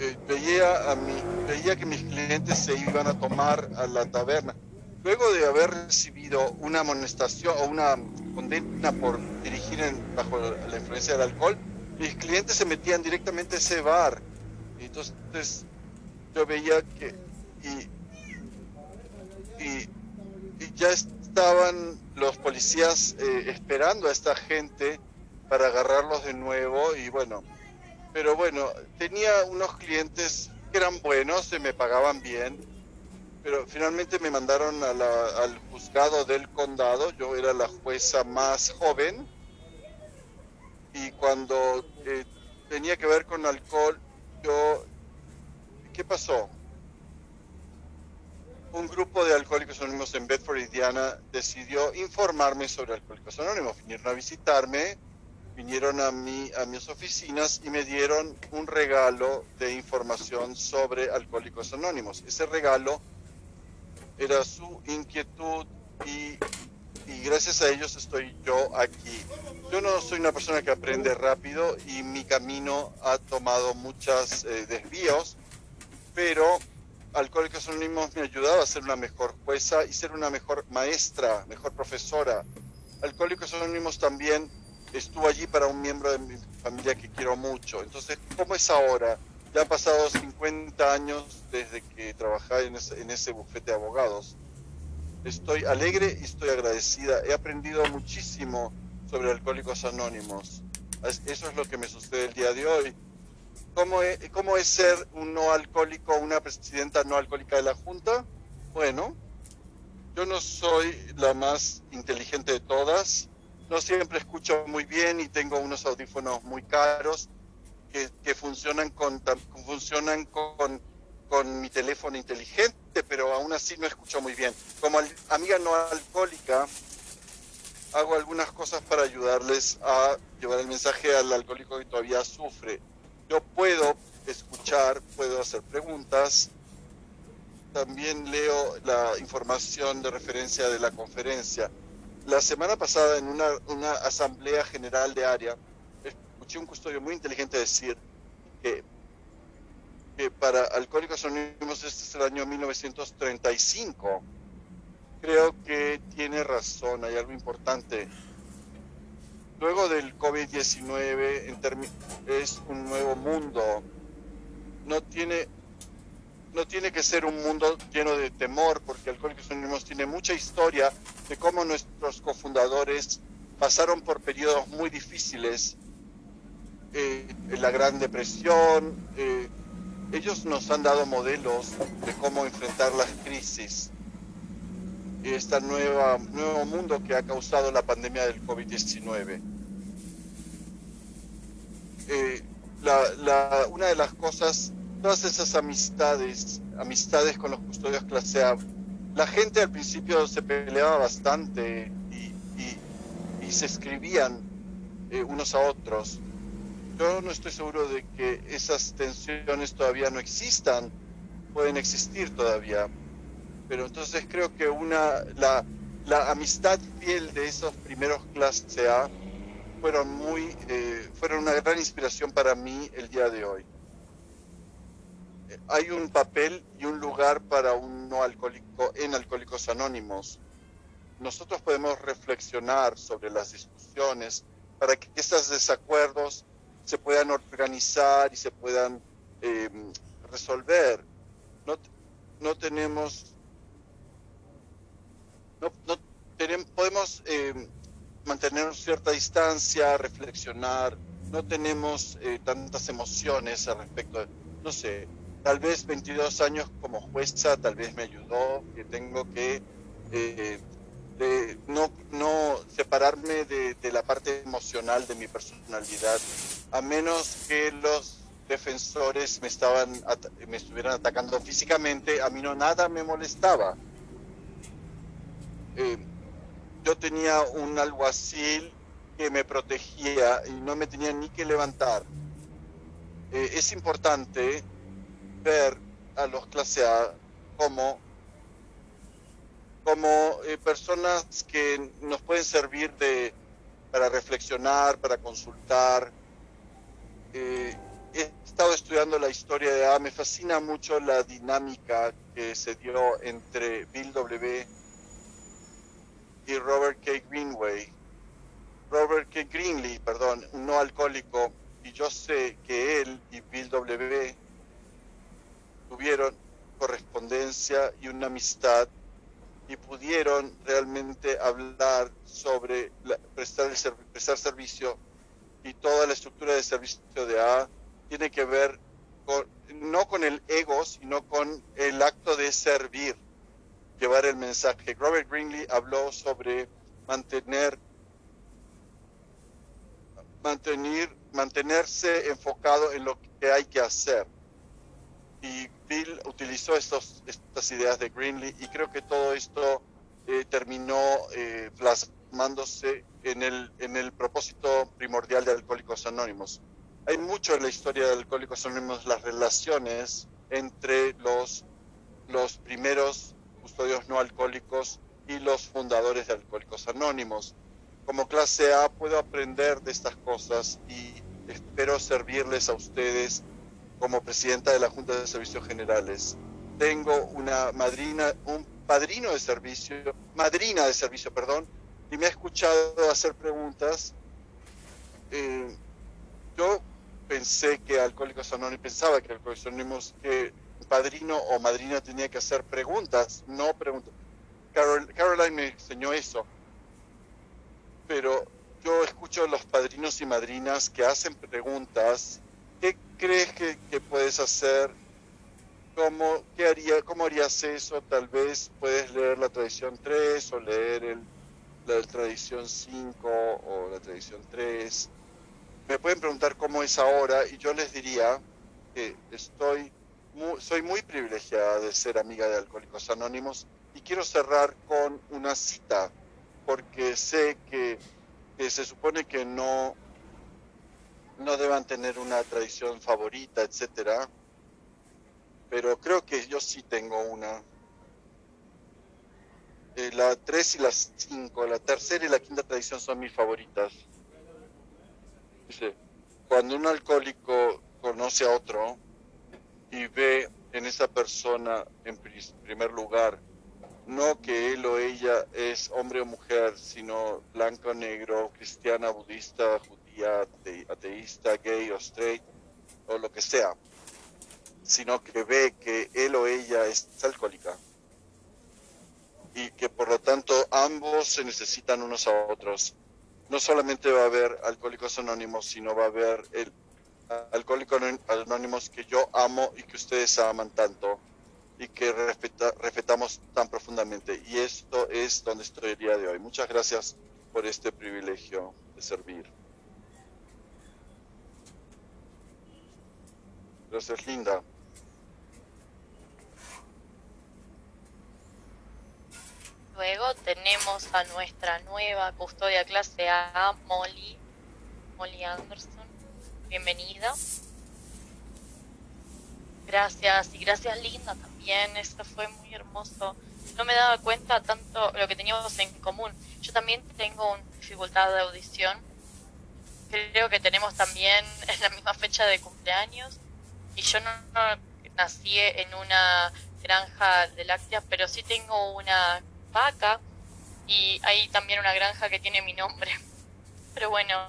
Eh, veía, a mi, veía que mis clientes se iban a tomar a la taberna. Luego de haber recibido una amonestación o una condena por dirigir en, bajo la influencia del alcohol, mis clientes se metían directamente a ese bar. Y entonces yo veía que y y, ya estaban los policías eh, esperando a esta gente para agarrarlos de nuevo y bueno, pero bueno, tenía unos clientes que eran buenos, se me pagaban bien, pero finalmente me mandaron al juzgado del condado, yo era la jueza más joven y cuando eh, tenía que ver con alcohol, yo, ¿qué pasó? un grupo de alcohólicos anónimos en Bedford, Indiana, decidió informarme sobre alcohólicos anónimos. Vinieron a visitarme, vinieron a, mí, a mis oficinas y me dieron un regalo de información sobre alcohólicos anónimos. Ese regalo era su inquietud y, gracias a ellos estoy yo aquí. Yo no soy una persona que aprende rápido y mi camino ha tomado muchos eh, desvíos, pero Alcohólicos Anónimos me ayudaba a ser una mejor jueza y ser una mejor maestra, mejor profesora. Alcohólicos Anónimos también estuvo allí para un miembro de mi familia que quiero mucho. Entonces, ¿cómo es ahora? Ya han pasado 50 años desde que trabajé en ese, en ese bufete de abogados. Estoy alegre y estoy agradecida. He aprendido muchísimo sobre Alcohólicos Anónimos. Eso es lo que me sucede el día de hoy. ¿Cómo es, ¿Cómo es ser un no alcohólico, una presidenta no alcohólica de la Junta? Bueno, yo no soy la más inteligente de todas, no siempre escucho muy bien y tengo unos audífonos muy caros que, que funcionan, con, funcionan con, con mi teléfono inteligente, pero aún así no escucho muy bien. Como amiga no alcohólica, hago algunas cosas para ayudarles a llevar el mensaje al alcohólico que todavía sufre yo puedo escuchar, puedo hacer preguntas, también leo la información de referencia de la conferencia. La semana pasada en una, una asamblea general de área, escuché un custodio muy inteligente decir que, que para Alcohólicos Anónimos este es el año 1935. Creo que tiene razón, hay algo importante luego del COVID-19 es un nuevo mundo. No tiene, no tiene que ser un mundo lleno de temor, porque Alcohólicos Anónimos tiene mucha historia de cómo nuestros cofundadores pasaron por periodos muy difíciles, eh, la Gran Depresión. Eh, ellos nos han dado modelos de cómo enfrentar las crisis este nueva, nuevo mundo que ha causado la pandemia del COVID-19. Eh, una de las cosas, todas esas amistades, amistades con los custodios clase A, la gente al principio se peleaba bastante y, se escribían eh, unos a otros. Yo no estoy seguro de que esas tensiones todavía no existan, pueden existir todavía pero entonces creo que una la, amistad fiel de esos primeros clase A fueron muy eh, fueron una gran inspiración para mí el día de hoy hay un papel y un lugar para un no alcohólico en Alcohólicos Anónimos. Nosotros podemos reflexionar sobre las discusiones para que esos desacuerdos se puedan organizar y se puedan eh, resolver. No, no tenemos no, tenemos, podemos eh, mantener cierta distancia, reflexionar, no tenemos eh, tantas emociones al respecto. no sé, tal vez 22 años como jueza tal vez me ayudó, que tengo que eh, de no, no separarme de, de, la parte emocional de mi personalidad, a menos que los defensores me estaban me estuvieran atacando físicamente, a mí no nada me molestaba. Eh, yo tenía un alguacil que me protegía y no me tenía ni que levantar. Eh, es importante ver a los clase A como como eh, personas que nos pueden servir de para reflexionar, para consultar. Eh, he estado estudiando la historia de A, me fascina mucho la dinámica que se dio entre Bill W. y Robert K. Greenway. Robert K. Greenlee, perdón, no alcohólico, y yo sé que él y Bill W. tuvieron correspondencia y una amistad y pudieron realmente hablar sobre prestar, el, prestar servicio y toda la estructura de servicio de A tiene que ver no con el ego, sino con el acto de servir, llevar el mensaje. Robert Greenlee habló sobre mantener, mantener, mantenerse enfocado en lo que hay que hacer. Y Bill utilizó estas ideas de Greenlee y creo que todo esto eh, terminó eh, plasmándose en el, en el propósito primordial de Alcohólicos Anónimos. Hay mucho en la historia de Alcohólicos Anónimos las relaciones entre los, los primeros custodios no alcohólicos y los fundadores de Alcohólicos Anónimos. Como clase A puedo aprender de estas cosas y espero servirles a ustedes como presidenta de la Junta de Servicios Generales. Tengo una madrina, un padrino de servicio, madrina de servicio, perdón, y me ha escuchado hacer preguntas. Eh, yo pensé que Alcohólicos Anónimos, pensaba que Alcohólicos Anónimos, que padrino o madrina tenía que hacer preguntas, no preguntas. Caroline me enseñó eso. Pero yo escucho a los padrinos y madrinas que hacen preguntas ¿Qué crees que, puedes hacer? ¿Cómo, qué haría, ¿Cómo harías eso? Tal vez puedes leer la tradición 3 o leer el, la tradición 5 o la tradición 3. Me pueden preguntar cómo es ahora y yo les diría que estoy soy muy privilegiada de ser amiga de Alcohólicos Anónimos y quiero cerrar con una cita porque sé que, que se supone que no no deban tener una tradición favorita, etcétera, pero creo que yo sí tengo una. Eh, la 3 y la 5, la tercera y la quinta tradición son mis favoritas. Dice, cuando un alcohólico conoce a otro y ve en esa persona en primer lugar, no que él o ella es hombre o mujer, sino blanco o negro, cristiana, budista, judía, ateísta, gay o straight o lo que sea, sino que ve que él o ella es alcohólica y que por lo tanto ambos se necesitan unos a otros. No solamente va a haber alcohólicos anónimos, sino va a haber el alcohólicos anónimos que yo amo y que ustedes aman tanto y que respetamos tan profundamente. Y esto es donde estoy el día de hoy. Muchas gracias por este privilegio de servir. Gracias, Linda. Luego tenemos a nuestra nueva custodia clase A, Molly, Molly Anderson. Bienvenida. Gracias y gracias Linda también, esto fue muy hermoso. No me daba cuenta tanto lo que teníamos en común. Yo también tengo una dificultad de audición. Creo que tenemos también en *laughs* la misma fecha de cumpleaños y yo no, nací en una granja de lácteas, pero sí tengo una vaca y hay también una granja que tiene mi nombre. *laughs* Pero bueno,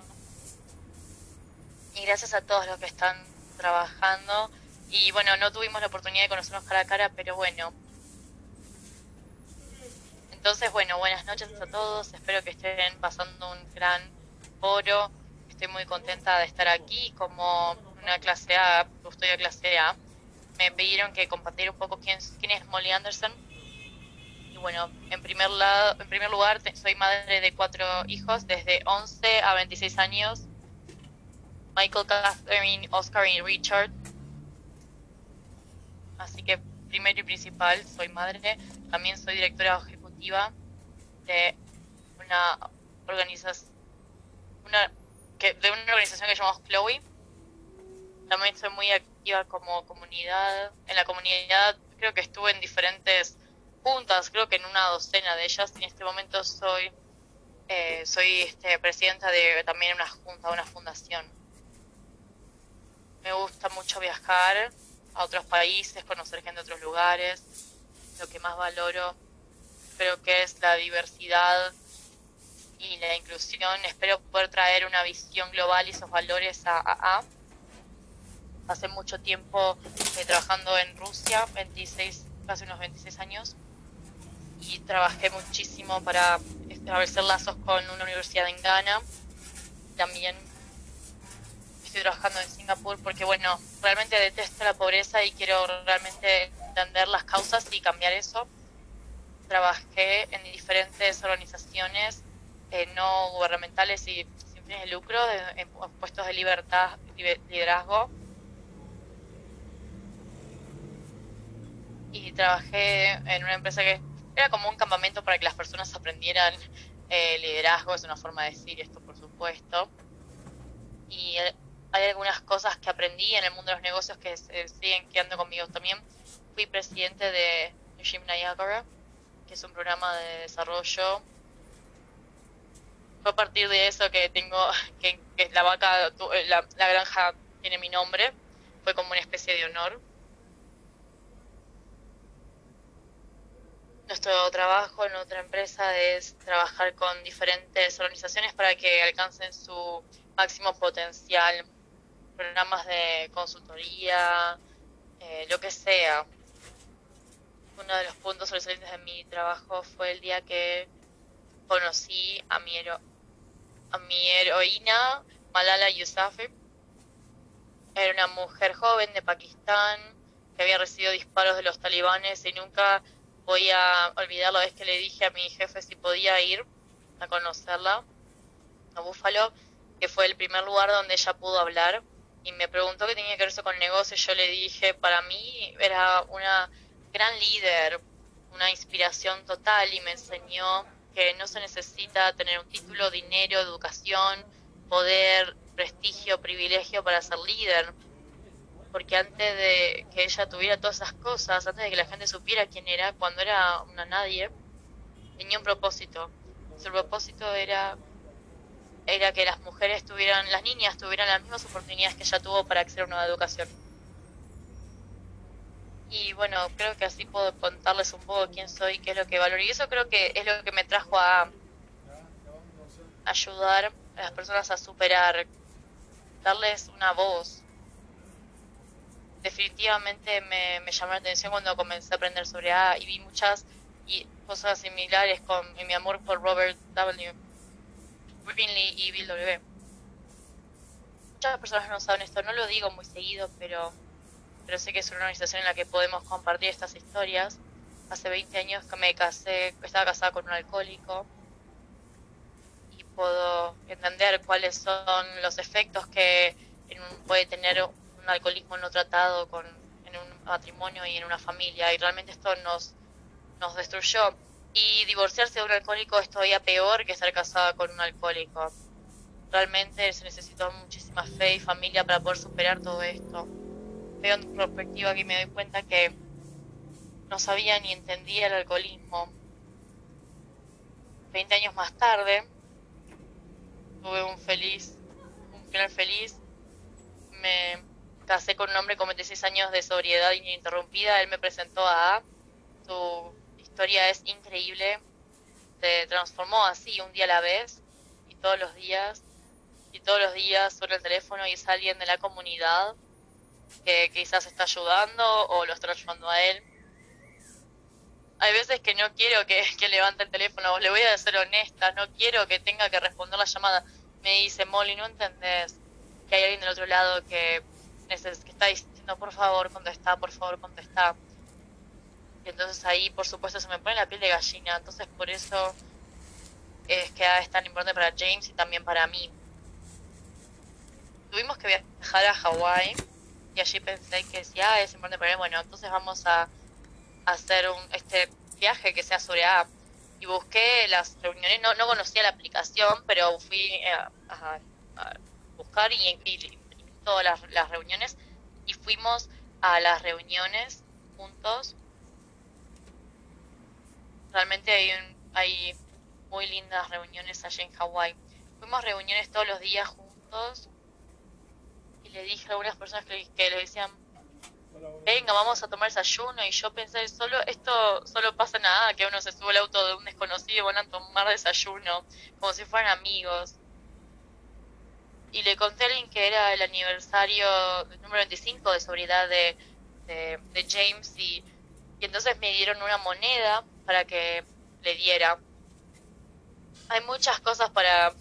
y gracias a todos los que están trabajando. Y bueno, no tuvimos la oportunidad de conocernos cara a cara, pero bueno. Entonces, bueno, buenas noches a todos. Espero que estén pasando un gran foro. Estoy muy contenta de estar aquí como una clase A, custodia clase A, me pidieron que compartiera un poco quién, quién es Molly Anderson. Y bueno, en primer, lado, en primer lugar, soy madre de cuatro hijos, desde 11 a 26 años. Michael, Catherine, Oscar y Richard. Así que primero y principal, soy madre. También soy directora ejecutiva de una organización, una, que, de una organización que llamamos Chloe. También soy muy activa como comunidad. En la comunidad creo que estuve en diferentes juntas, creo que en una docena de ellas. En este momento soy eh, soy este, presidenta de también una junta, una fundación. Me gusta mucho viajar a otros países, conocer gente de otros lugares. Lo que más valoro creo que es la diversidad y la inclusión. Espero poder traer una visión global y esos valores a AA. Hace mucho tiempo eh, trabajando en Rusia, 26, casi unos 26 años, y trabajé muchísimo para establecer lazos con una universidad en Ghana. También estoy trabajando en Singapur porque, bueno, realmente detesto la pobreza y quiero realmente entender las causas y cambiar eso. Trabajé en diferentes organizaciones eh, no gubernamentales y sin fines de lucro, en puestos de libertad, liderazgo. Y trabajé en una empresa que era como un campamento para que las personas aprendieran eh, liderazgo, es una forma de decir esto, por supuesto. Y eh, hay algunas cosas que aprendí en el mundo de los negocios que siguen quedando conmigo también. Fui presidente de Jim Niagara, que es un programa de desarrollo. Fue a partir de eso que tengo, *laughs* que, la vaca, eh, la, la granja tiene mi nombre. Fue como una especie de honor. Nuestro trabajo en otra empresa es trabajar con diferentes organizaciones para que alcancen su máximo potencial programas de consultoría, eh, lo que sea. Uno de los puntos sobresalientes de mi trabajo fue el día que conocí a mi, a mi heroína, Malala Yousafzai. Era una mujer joven de Pakistán que había recibido disparos de los talibanes y nunca voy a olvidar la vez que le dije a mi jefe si podía ir a conocerla a Búfalo, que fue el primer lugar donde ella pudo hablar y me preguntó qué tenía que ver eso con negocio. Yo le dije, para mí era una gran líder, una inspiración total y me enseñó que no se necesita tener un título, dinero, educación, poder, prestigio, privilegio para ser líder. Porque antes de que ella tuviera todas esas cosas, antes de que la gente supiera quién era, cuando era una nadie, tenía un propósito. Su propósito era era que las mujeres tuvieran, las niñas tuvieran las mismas oportunidades que ella tuvo para acceder a una educación. Y bueno, creo que así puedo contarles un poco quién soy, qué es lo que valoro. Y eso creo que es lo que me trajo a ayudar a las personas a superar, darles una voz. Definitivamente me, llamó la atención cuando comencé a aprender sobre A y vi muchas y cosas similares con mi amor por Robert W Greenlee y Bill W. Muchas personas no saben esto, no lo digo muy seguido, pero, pero sé que es una organización en la que podemos compartir estas historias. Hace 20 años que me casé, estaba casada con un alcohólico y puedo entender cuáles son los efectos que puede tener un alcoholismo no tratado con, en un matrimonio y en una familia. Y realmente esto nos, nos destruyó y divorciarse de un alcohólico es todavía peor que estar casada con un alcohólico. Realmente se necesita muchísima fe y familia para poder superar todo esto. Veo en perspectiva que me doy cuenta que no sabía ni entendía el alcoholismo. Veinte años más tarde, tuve un feliz, un final feliz. Me casé con un hombre con 26 años de sobriedad ininterrumpida. Él me presentó a su historia es increíble. Se transformó así un día a la vez y todos los días. Y todos los días suena el teléfono y es alguien de la comunidad que quizás está ayudando o lo está ayudando a él. Hay veces que no quiero que, que levante el teléfono, le voy a ser honesta, no quiero que tenga que responder la llamada. Me dice, Molly, no entendés que hay alguien del otro lado que, que está diciendo, por favor, contesta, por favor, contesta Y entonces ahí, por supuesto, se me pone la piel de gallina. Entonces, por eso es que es tan importante para James y también para mí. Tuvimos que viajar a Hawái y allí pensé que si ah, es importante para él, bueno, entonces vamos a hacer un este viaje que sea sobre app. Y busqué las reuniones, no, no conocía la aplicación, pero fui eh, a, buscar y, y, todas las, reuniones y fuimos a las reuniones juntos. Realmente hay, un, hay muy lindas reuniones allá en Hawái. Fuimos reuniones todos los días juntos y le dije a algunas personas que, que le decían, venga, vamos a tomar desayuno. Y yo pensé, solo esto solo pasa nada, que uno se sube al auto de un desconocido y van a tomar desayuno, como si fueran amigos. Y le conté a alguien que era el aniversario número 25 de sobriedad de, de, James y, y entonces me dieron una moneda para que le diera. Hay muchas cosas para,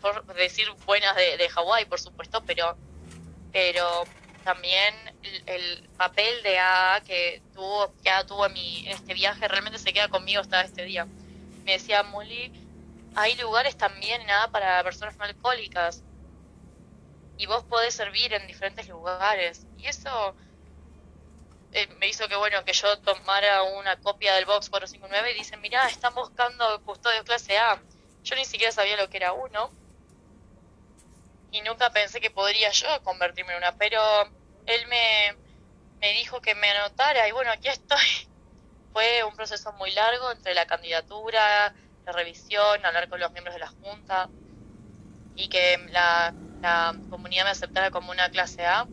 para decir buenas de, de Hawái, por supuesto, pero, pero también el, papel de A que tuvo, que tuvo en, mi, en este viaje realmente se queda conmigo hasta este día. Me decía Molly, hay lugares también nada para personas no alcohólicas y vos podés servir en diferentes lugares. Y eso eh, me hizo que bueno que yo tomara una copia del box 459 y dicen mira están buscando custodio clase A yo ni siquiera sabía lo que era uno. Y nunca pensé que podría yo convertirme en una, pero él me, me dijo que me anotara y bueno, aquí estoy. *laughs* Fue un proceso muy largo entre la candidatura, la revisión, hablar con los miembros de la Junta y que la, la comunidad me aceptara como una clase A.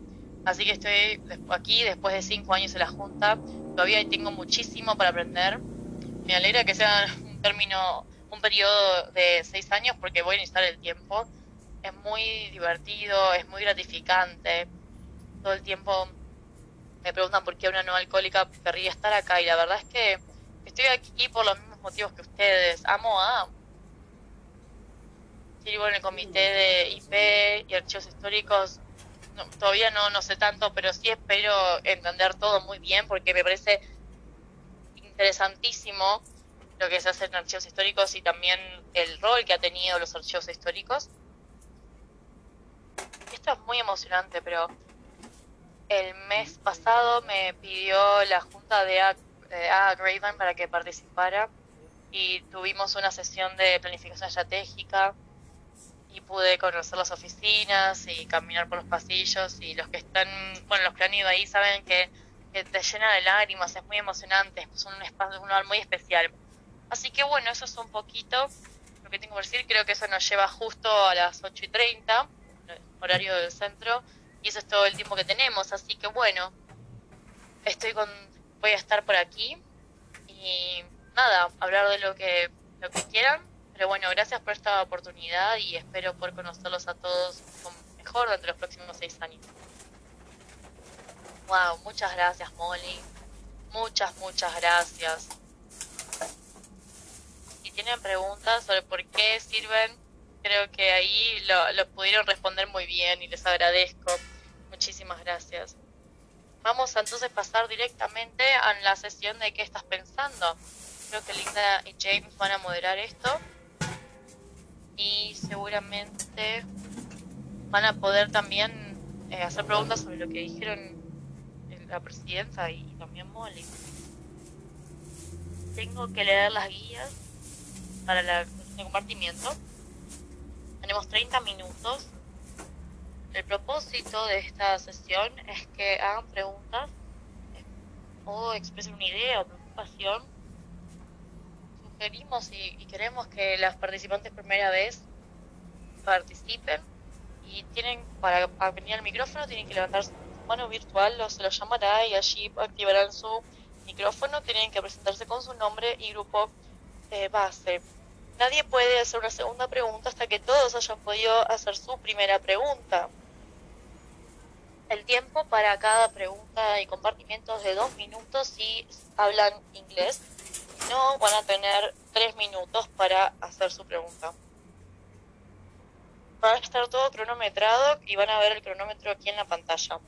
Así que estoy aquí después de cinco años en la Junta. Todavía tengo muchísimo para aprender. Me alegra que sea *laughs* un término, un periodo de seis años porque voy a necesitar el tiempo es muy divertido, es muy gratificante. Todo el tiempo me preguntan por qué una no alcohólica querría estar acá y la verdad es que estoy aquí por los mismos motivos que ustedes. Amo a... En el comité de IP y archivos históricos. todavía no, no sé tanto, pero sí espero entender todo muy bien porque me parece interesantísimo lo que se hace en archivos históricos y también el rol que ha tenido los archivos históricos esto es muy emocionante, pero el mes pasado me pidió la junta de A, Graven para que participara y tuvimos una sesión de planificación estratégica y pude conocer las oficinas y caminar por los pasillos y los que están, bueno, los que han ido ahí saben que, te llena de lágrimas, es muy emocionante, es un espacio, un lugar muy especial. Así que bueno, eso es un poquito lo que tengo que decir, creo que eso nos lleva justo a las 8 y 30 horario del centro, y eso es todo el tiempo que tenemos. Así que bueno, estoy con, voy a estar por aquí y nada, hablar de lo que, lo que quieran. Pero bueno, gracias por esta oportunidad y espero poder conocerlos a todos mejor durante los próximos seis años. Wow, muchas gracias Molly. Muchas, muchas gracias. Si tienen preguntas sobre por qué sirven creo que ahí lo, pudieron responder muy bien y les agradezco. Muchísimas gracias. Vamos a entonces pasar directamente a la sesión de qué estás pensando. Creo que Linda y James van a moderar esto y seguramente van a poder también eh, hacer preguntas sobre lo que dijeron la presidenta y también Molly. Tengo que leer las guías para la el compartimiento tenemos 30 minutos. El propósito de esta sesión es que hagan preguntas o expresen una idea o preocupación. Sugerimos y, queremos que las participantes primera vez participen y tienen para venir al micrófono tienen que levantar su mano virtual o se lo llamará y allí activarán su micrófono. Tienen que presentarse con su nombre y grupo eh, base. Nadie puede hacer una segunda pregunta hasta que todos hayan podido hacer su primera pregunta. El tiempo para cada pregunta y compartimiento es de dos minutos si hablan inglés no van a tener tres minutos para hacer su pregunta. Va a estar todo cronometrado y van a ver el cronómetro aquí en la pantalla.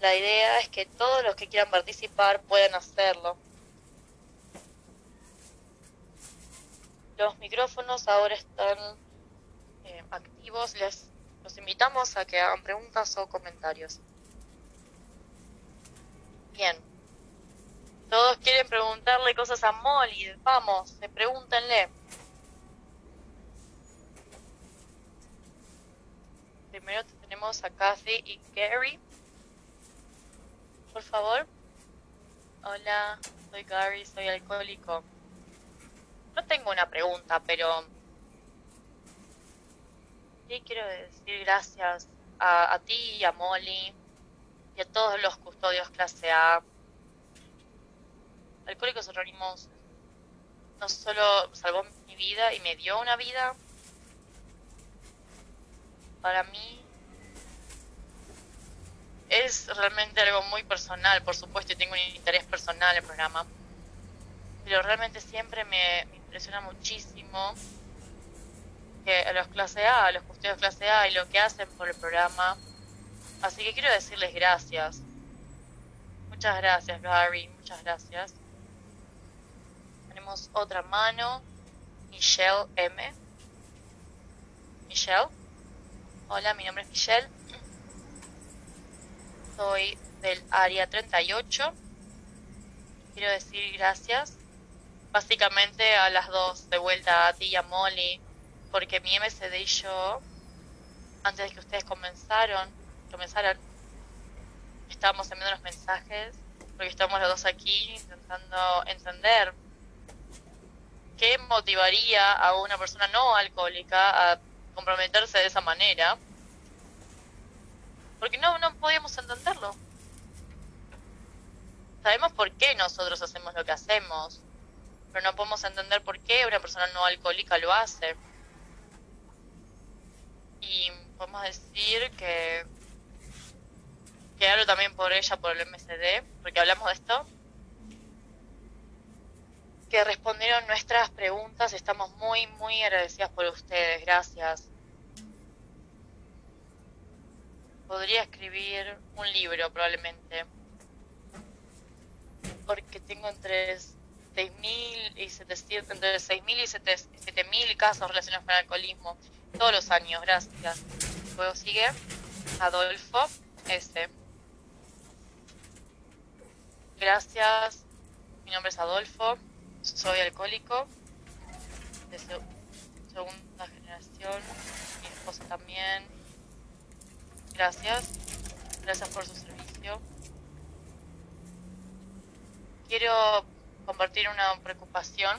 La idea es que todos los que quieran participar puedan hacerlo. Los micrófonos ahora están eh, activos. Les, los invitamos a que hagan preguntas o comentarios. Bien. Todos quieren preguntarle cosas a Molly. Vamos, pregúntenle. Primero tenemos a Kathy y Gary. Por favor. Hola, soy Gary, soy alcohólico. No tengo una pregunta, pero sí quiero decir gracias a, a ti, a Molly y a todos los custodios clase A. Alcohólicos Anónimos no solo salvó mi vida y me dio una vida, para mí es realmente algo muy personal, por supuesto, tengo un interés personal en el programa, pero realmente siempre me, impresiona muchísimo que a los clase A, a los custodios clase A y lo que hacen por el programa. Así que quiero decirles gracias. Muchas gracias, Gary, muchas gracias. Tenemos otra mano, Michelle M. Michelle. Hola, mi nombre es Michelle. Soy del área 38. Quiero decir gracias. Básicamente a las dos, de vuelta a ti y a Molly, porque mi MCD y yo, antes de que ustedes comenzaron, comenzaran, estábamos enviando los mensajes, porque estamos los dos aquí intentando entender qué motivaría a una persona no alcohólica a comprometerse de esa manera. Porque no, no podíamos entenderlo. Sabemos por qué nosotros hacemos lo que hacemos, pero no podemos entender por qué una persona no alcohólica lo hace. Y podemos decir que que hablo también por ella, por el MCD, porque hablamos de esto, que respondieron nuestras preguntas. Estamos muy, muy agradecidas por ustedes. Gracias. Podría escribir un libro probablemente. Porque tengo entre 6.000 y 700, entre 6.000 y 7.000 casos relacionados con el alcoholismo todos los años. Gracias. Luego sigue Adolfo S. Gracias. Mi nombre es Adolfo soy alcohólico de segunda generación, mi esposa también. Gracias, gracias por su servicio. Quiero compartir una preocupación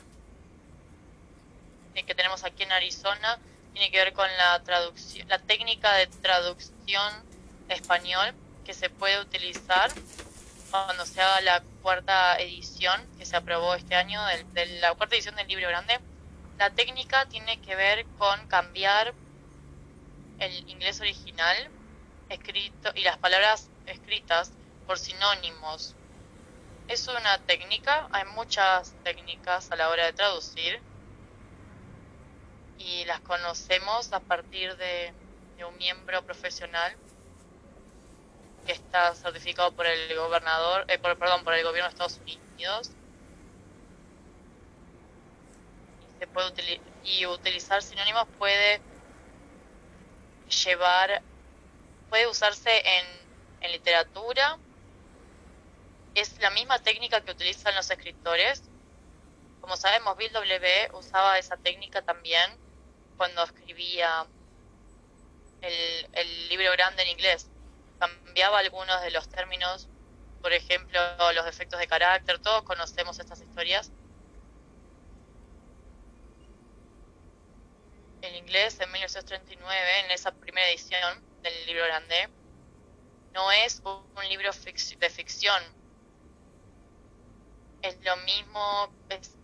que tenemos aquí en Arizona. Tiene que ver con la traducción, la técnica de traducción español que se puede utilizar cuando se haga la cuarta edición que se aprobó este año, de la cuarta edición del libro grande, la técnica tiene que ver con cambiar el inglés original escrito y las palabras escritas por sinónimos. Es una técnica, hay muchas técnicas a la hora de traducir y las conocemos a partir de un miembro profesional que está certificado por el gobernador, eh, por, perdón, por el gobierno de Estados Unidos. Y, se puede y utilizar sinónimos puede llevar, puede usarse en, en literatura. Es la misma técnica que utilizan los escritores. Como sabemos, Bill W. usaba esa técnica también cuando escribía el, el libro grande en inglés cambiaba algunos de los términos, por ejemplo, los defectos de carácter, todos conocemos estas historias. En inglés, en 1939, en esa primera edición del libro grande, no es un libro de ficción. Es lo mismo, es,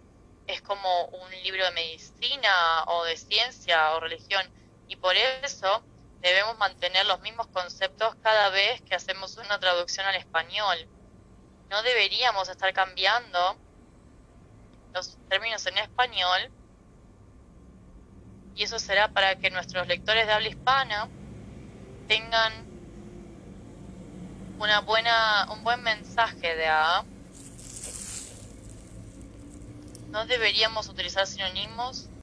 es como un libro de medicina o de ciencia o religión. Y por eso debemos mantener los mismos conceptos cada vez que hacemos una traducción al español. No deberíamos estar cambiando los términos en español y eso será para que nuestros lectores de habla hispana tengan una buena un buen mensaje de A. No deberíamos utilizar sinónimos